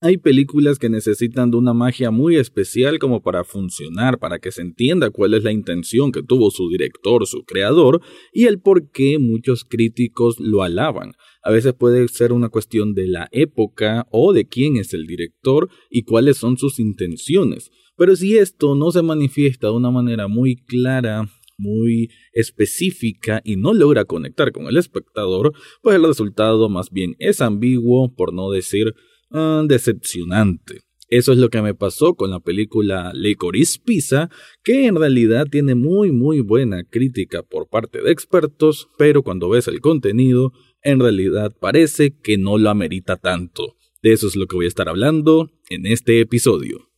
Hay películas que necesitan de una magia muy especial como para funcionar, para que se entienda cuál es la intención que tuvo su director, su creador, y el por qué muchos críticos lo alaban. A veces puede ser una cuestión de la época o de quién es el director y cuáles son sus intenciones. Pero si esto no se manifiesta de una manera muy clara, muy específica y no logra conectar con el espectador, pues el resultado más bien es ambiguo, por no decir Ah, decepcionante. Eso es lo que me pasó con la película Licorice Pizza, que en realidad tiene muy muy buena crítica por parte de expertos, pero cuando ves el contenido, en realidad parece que no lo amerita tanto. De eso es lo que voy a estar hablando en este episodio.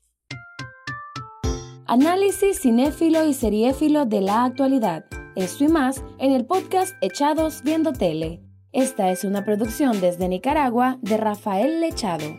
Análisis cinéfilo y seriéfilo de la actualidad. Esto y más en el podcast Echados Viendo Tele. Esta es una producción desde Nicaragua de Rafael Lechado.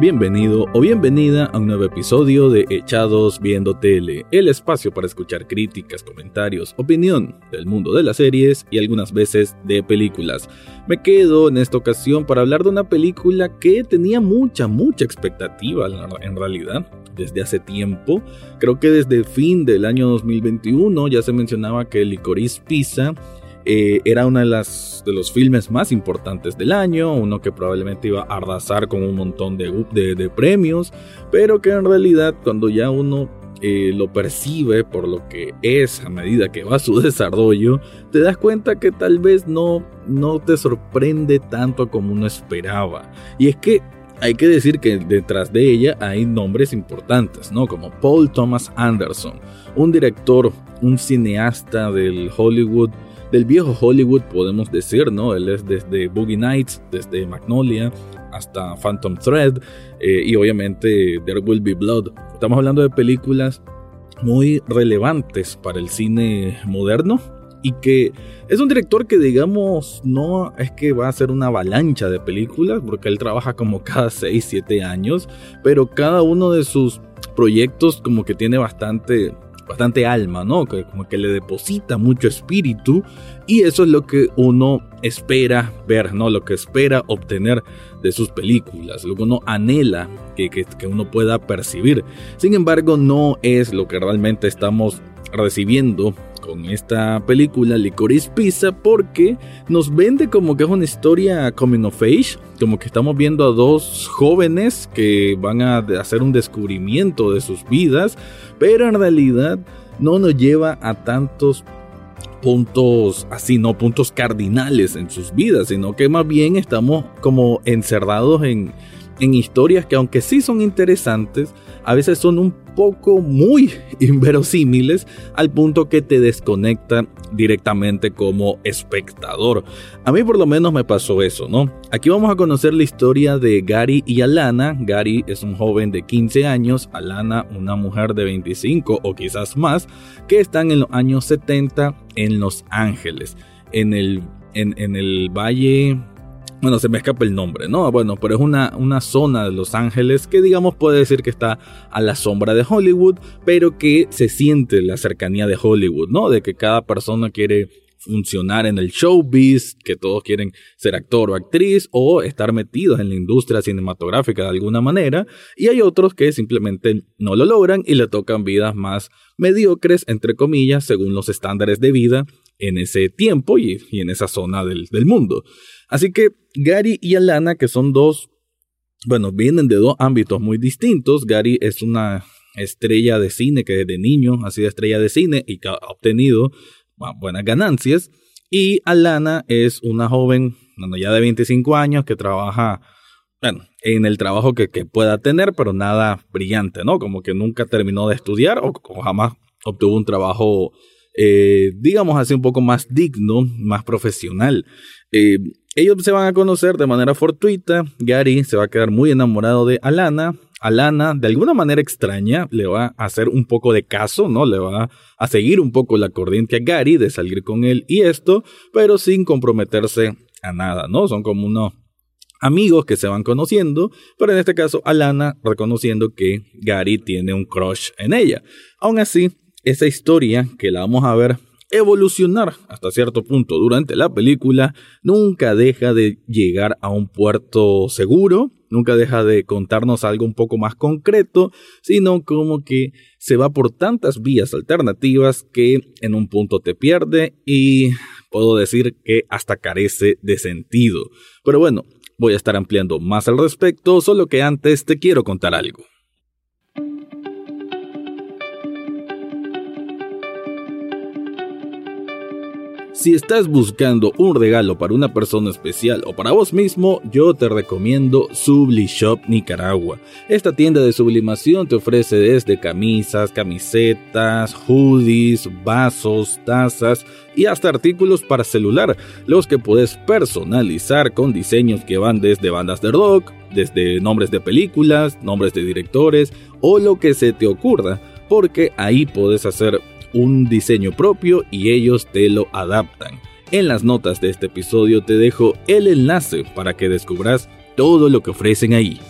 Bienvenido o bienvenida a un nuevo episodio de Echados Viendo Tele, el espacio para escuchar críticas, comentarios, opinión del mundo de las series y algunas veces de películas. Me quedo en esta ocasión para hablar de una película que tenía mucha, mucha expectativa en realidad desde hace tiempo. Creo que desde el fin del año 2021 ya se mencionaba que Licorice Pizza eh, era uno de, de los filmes más importantes del año, uno que probablemente iba a arrasar con un montón de, de, premios, pero que en realidad cuando ya uno eh, lo percibe por lo que es a medida que va su desarrollo, te das cuenta que tal vez no, no te sorprende tanto como uno esperaba. Y es que hay que decir que detrás de ella hay nombres importantes, ¿no? Como Paul Thomas Anderson, un director, un cineasta del Hollywood del viejo Hollywood, podemos decir, ¿no? Él es desde Boogie Nights, desde Magnolia hasta Phantom Thread eh, y obviamente There Will Be Blood. Estamos hablando de películas muy relevantes para el cine moderno y que es un director que digamos no es que va a ser una avalancha de películas porque él trabaja como cada 6, 7 años, pero cada uno de sus proyectos como que tiene bastante bastante alma, ¿no? Que como que le deposita mucho espíritu y eso es lo que uno espera ver, ¿no? Lo que espera obtener de sus películas, lo que uno anhela que, que, que uno pueda percibir. Sin embargo, no es lo que realmente estamos recibiendo con esta película Licorice Pizza porque nos vende como que es una historia coming of age, como que estamos viendo a dos jóvenes que van a hacer un descubrimiento de sus vidas, pero en realidad no nos lleva a tantos puntos así, no puntos cardinales en sus vidas, sino que más bien estamos como encerrados en, en historias que aunque sí son interesantes, a veces son un poco muy inverosímiles al punto que te desconectan directamente como espectador. A mí por lo menos me pasó eso, ¿no? Aquí vamos a conocer la historia de Gary y Alana. Gary es un joven de 15 años, Alana una mujer de 25 o quizás más, que están en los años 70 en Los Ángeles, en el, en, en el valle bueno, se me escapa el nombre, ¿no? Bueno, pero es una, una zona de Los Ángeles que digamos puede decir que está a la sombra de Hollywood, pero que se siente la cercanía de Hollywood, ¿no? De que cada persona quiere funcionar en el showbiz, que todos quieren ser actor o actriz o estar metidos en la industria cinematográfica de alguna manera, y hay otros que simplemente no lo logran y le tocan vidas más mediocres, entre comillas, según los estándares de vida en ese tiempo y, en esa zona del, del mundo. Así que Gary y Alana, que son dos, bueno, vienen de dos ámbitos muy distintos. Gary es una estrella de cine que desde niño ha sido estrella de cine y que ha obtenido buenas ganancias. Y Alana es una joven, bueno, ya de 25 años, que trabaja, bueno, en el trabajo que, pueda tener, pero nada brillante, ¿no? Como que nunca terminó de estudiar o, jamás obtuvo un trabajo, eh, digamos así, un poco más digno, más profesional. Eh, ellos se van a conocer de manera fortuita. Gary se va a quedar muy enamorado de Alana. Alana, de alguna manera extraña, le va a hacer un poco de caso, ¿no? Le va a seguir un poco la corriente a Gary de salir con él y esto, pero sin comprometerse a nada, ¿no? Son como unos amigos que se van conociendo, pero en este caso Alana reconociendo que Gary tiene un crush en ella. Aún así, esa historia que la vamos a ver evolucionar hasta cierto punto durante la película, nunca deja de llegar a un puerto seguro, nunca deja de contarnos algo un poco más concreto, sino como que se va por tantas vías alternativas que en un punto te pierde y puedo decir que hasta carece de sentido. Pero bueno, voy a estar ampliando más al respecto, solo que antes te quiero contar algo. Si estás buscando un regalo para una persona especial o para vos mismo, yo te recomiendo Sublishop Nicaragua. Esta tienda de sublimación te ofrece desde camisas, camisetas, hoodies, vasos, tazas y hasta artículos para celular, los que puedes personalizar con diseños que van desde bandas de rock, desde nombres de películas, nombres de directores o lo que se te ocurra, porque ahí puedes hacer un diseño propio y ellos te lo adaptan. En las notas de este episodio te dejo el enlace para que descubras todo lo que ofrecen ahí.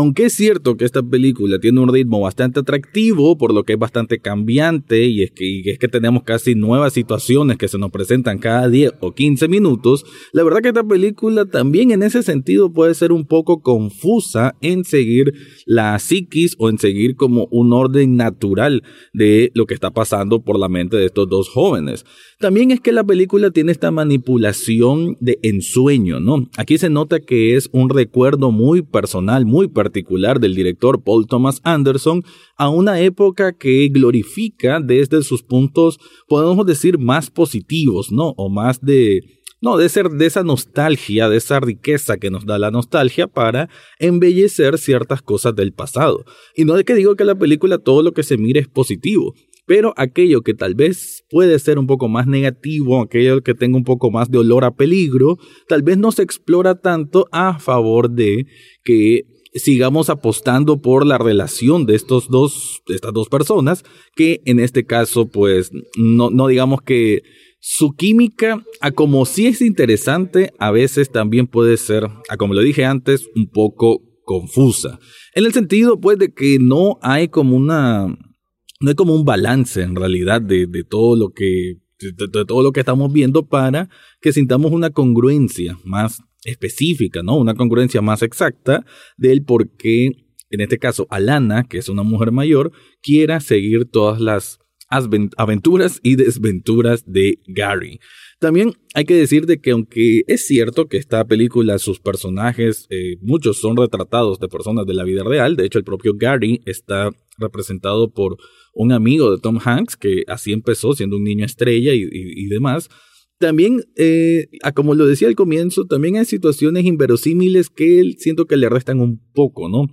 Aunque es cierto que esta película tiene un ritmo bastante atractivo, por lo que es bastante cambiante, y es que, es que tenemos casi nuevas situaciones que se nos presentan cada 10 o 15 minutos, la verdad que esta película también en ese sentido puede ser un poco confusa en seguir la psiquis o en seguir como un orden natural de lo que está pasando por la mente de estos dos jóvenes. También es que la película tiene esta manipulación de ensueño, ¿no? Aquí se nota que es un recuerdo muy personal, muy particular del director Paul Thomas Anderson a una época que glorifica desde sus puntos, podemos decir, más positivos, ¿no? O más de, no, de ser de esa nostalgia, de esa riqueza que nos da la nostalgia para embellecer ciertas cosas del pasado. Y no es que digo que la película todo lo que se mire es positivo, pero aquello que tal vez puede ser un poco más negativo, aquello que tenga un poco más de olor a peligro, tal vez no se explora tanto a favor de que sigamos apostando por la relación de estos dos, de estas dos personas, que en este caso, pues, no, no digamos que su química, a como sí es interesante, a veces también puede ser, a como lo dije antes, un poco confusa. En el sentido, pues, de que no hay como una no hay como un balance en realidad de, todo lo que de, todo lo que estamos viendo para que sintamos una congruencia más específica, ¿no? Una congruencia más exacta del por qué, en este caso, Alana, que es una mujer mayor, quiera seguir todas las aventuras y desventuras de Gary. También hay que decir de que aunque es cierto que esta película, sus personajes, eh, muchos son retratados de personas de la vida real, de hecho el propio Gary está representado por un amigo de Tom Hanks, que así empezó siendo un niño estrella y, demás. También, eh, como lo decía al comienzo, también hay situaciones inverosímiles que siento que le restan un poco, ¿no?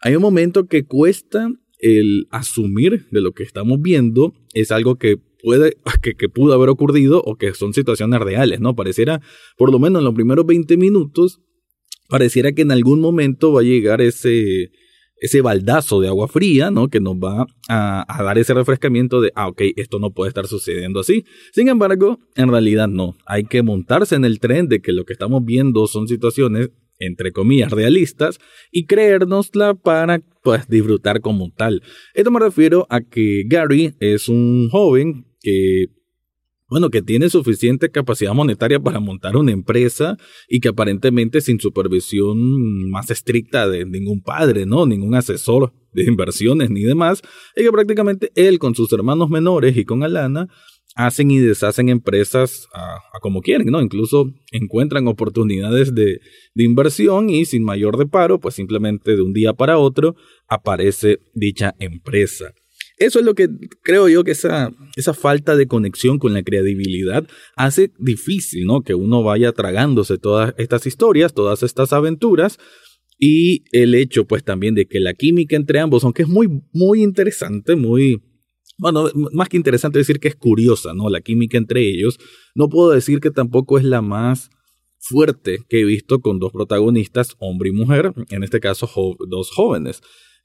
Hay un momento que cuesta el asumir de lo que estamos viendo, es algo que puede, que, que pudo haber ocurrido o que son situaciones reales, ¿no? Pareciera, por lo menos en los primeros 20 minutos, pareciera que en algún momento va a llegar ese, ese baldazo de agua fría, ¿no? Que nos va a, dar ese refrescamiento de, ah, ok, esto no puede estar sucediendo así. Sin embargo, en realidad no. Hay que montarse en el tren de que lo que estamos viendo son situaciones, entre comillas, realistas y creérnosla para, pues, disfrutar como tal. Esto me refiero a que Gary es un joven que bueno, que tiene suficiente capacidad monetaria para montar una empresa y que aparentemente sin supervisión más estricta de ningún padre, ¿no? Ningún asesor de inversiones ni demás, y que prácticamente él con sus hermanos menores y con Alana hacen y deshacen empresas a, como quieren, ¿no? Incluso encuentran oportunidades de, de inversión y sin mayor reparo, pues simplemente de un día para otro aparece dicha empresa. Eso es lo que creo yo que esa, esa falta de conexión con la credibilidad hace difícil, ¿no? Que uno vaya tragándose todas estas historias, todas estas aventuras. Y el hecho, pues, también de que la química entre ambos, aunque es muy, muy interesante, muy, bueno, más que interesante decir que es curiosa, ¿no? La química entre ellos, no puedo decir que tampoco es la más fuerte que he visto con dos protagonistas, hombre y mujer, en este caso dos jóvenes.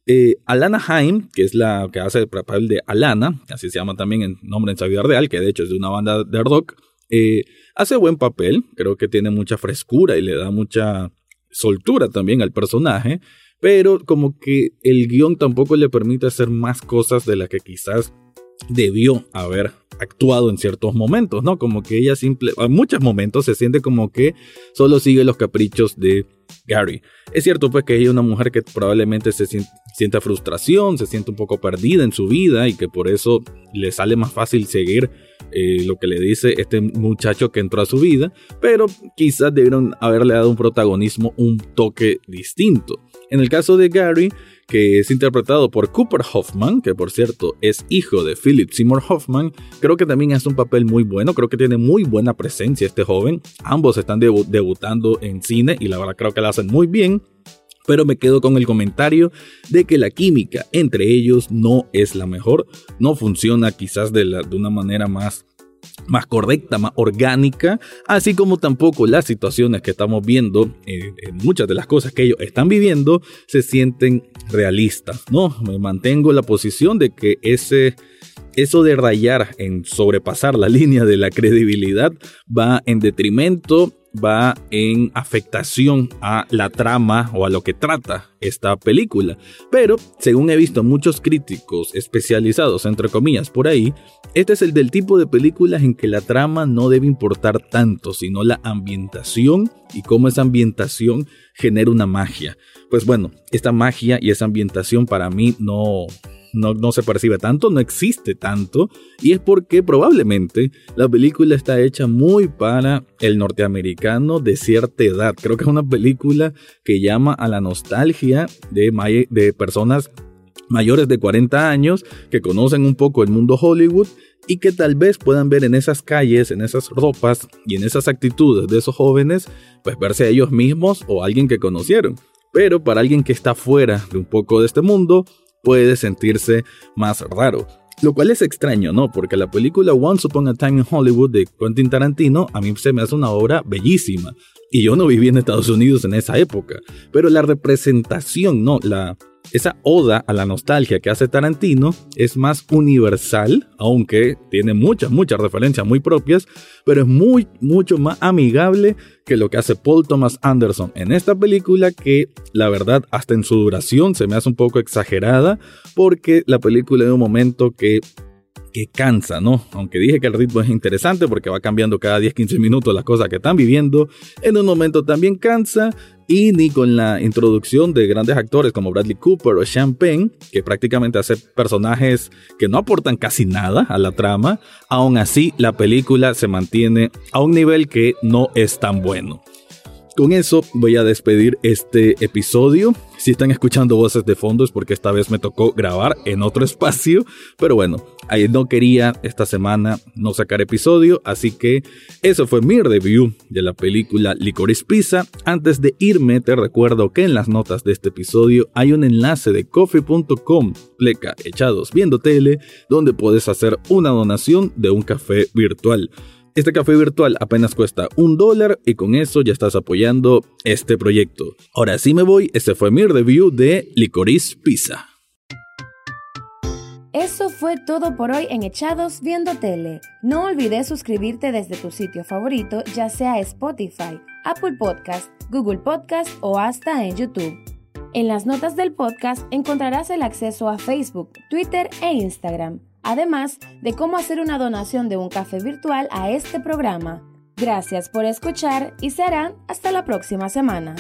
Eh, Alana Haim, que es la que hace el papel de Alana, así se llama también en nombre en su real, que de hecho es de una banda de rock, eh, hace buen papel, creo que tiene mucha frescura y le da mucha soltura también al personaje, pero como que el guion tampoco le permite hacer más cosas de las que quizás debió haber actuado en ciertos momentos, ¿no? Como que ella simple, en muchos momentos se siente como que solo sigue los caprichos de Gary. Es cierto pues que ella es una mujer que probablemente se sienta frustración, se siente un poco perdida en su vida y que por eso le sale más fácil seguir eh, lo que le dice este muchacho que entró a su vida, pero quizás debieron haberle dado un protagonismo un toque distinto. En el caso de Gary, que es interpretado por Cooper Hoffman, que por cierto es hijo de Philip Seymour Hoffman, creo que también hace un papel muy bueno, creo que tiene muy buena presencia este joven. Ambos están debutando en cine y la verdad creo que lo hacen muy bien. Pero me quedo con el comentario de que la química entre ellos no es la mejor, no funciona quizás de, una manera más más correcta, más orgánica, así como tampoco las situaciones que estamos viendo, en muchas de las cosas que ellos están viviendo, se sienten realistas, ¿no? Me mantengo en la posición de que ese, eso de rayar en sobrepasar la línea de la credibilidad va en detrimento va en afectación a la trama o a lo que trata esta película. Pero, según he visto muchos críticos especializados, entre comillas, por ahí, este es el del tipo de películas en que la trama no debe importar tanto, sino la ambientación y cómo esa ambientación genera una magia. Pues bueno, esta magia y esa ambientación para mí no, no, se percibe tanto, no existe tanto, y es porque probablemente la película está hecha muy para el norteamericano de cierta edad. Creo que es una película que llama a la nostalgia de, de personas mayores de 40 años que conocen un poco el mundo Hollywood y que tal vez puedan ver en esas calles, en esas ropas y en esas actitudes de esos jóvenes, pues verse a ellos mismos o a alguien que conocieron. Pero para alguien que está fuera de un poco de este mundo, puede sentirse más raro. Lo cual es extraño, ¿no? Porque la película Once Upon a Time in Hollywood de Quentin Tarantino a mí se me hace una obra bellísima. Y yo no viví en Estados Unidos en esa época. Pero la representación, ¿no? La, esa oda a la nostalgia que hace Tarantino es más universal, aunque tiene muchas, muchas referencias muy propias, pero es muy, mucho más amigable que lo que hace Paul Thomas Anderson en esta película, que la verdad hasta en su duración se me hace un poco exagerada, porque la película es un momento que que cansa, ¿no? Aunque dije que el ritmo es interesante porque va cambiando cada 10-15 minutos las cosas que están viviendo, en un momento también cansa y ni con la introducción de grandes actores como Bradley Cooper o Champagne, que prácticamente hace personajes que no aportan casi nada a la trama, aún así la película se mantiene a un nivel que no es tan bueno. Con eso voy a despedir este episodio. Si están escuchando voces de fondo es porque esta vez me tocó grabar en otro espacio, pero bueno, no quería esta semana no sacar episodio, así que eso fue mi review de la película Licorice Pizza. Antes de irme te recuerdo que en las notas de este episodio hay un enlace de coffee.com, pleca echados viendo tele, donde puedes hacer una donación de un café virtual. Este café virtual apenas cuesta un dólar y con eso ya estás apoyando este proyecto. Ahora sí me voy, este fue mi review de Licorice Pizza. Eso fue todo por hoy en Echados Viendo Tele. No olvides suscribirte desde tu sitio favorito, ya sea Spotify, Apple Podcast, Google Podcast o hasta en YouTube. En las notas del podcast encontrarás el acceso a Facebook, Twitter e Instagram además de cómo hacer una donación de un café virtual a este programa. Gracias por escuchar y serán hasta la próxima semana.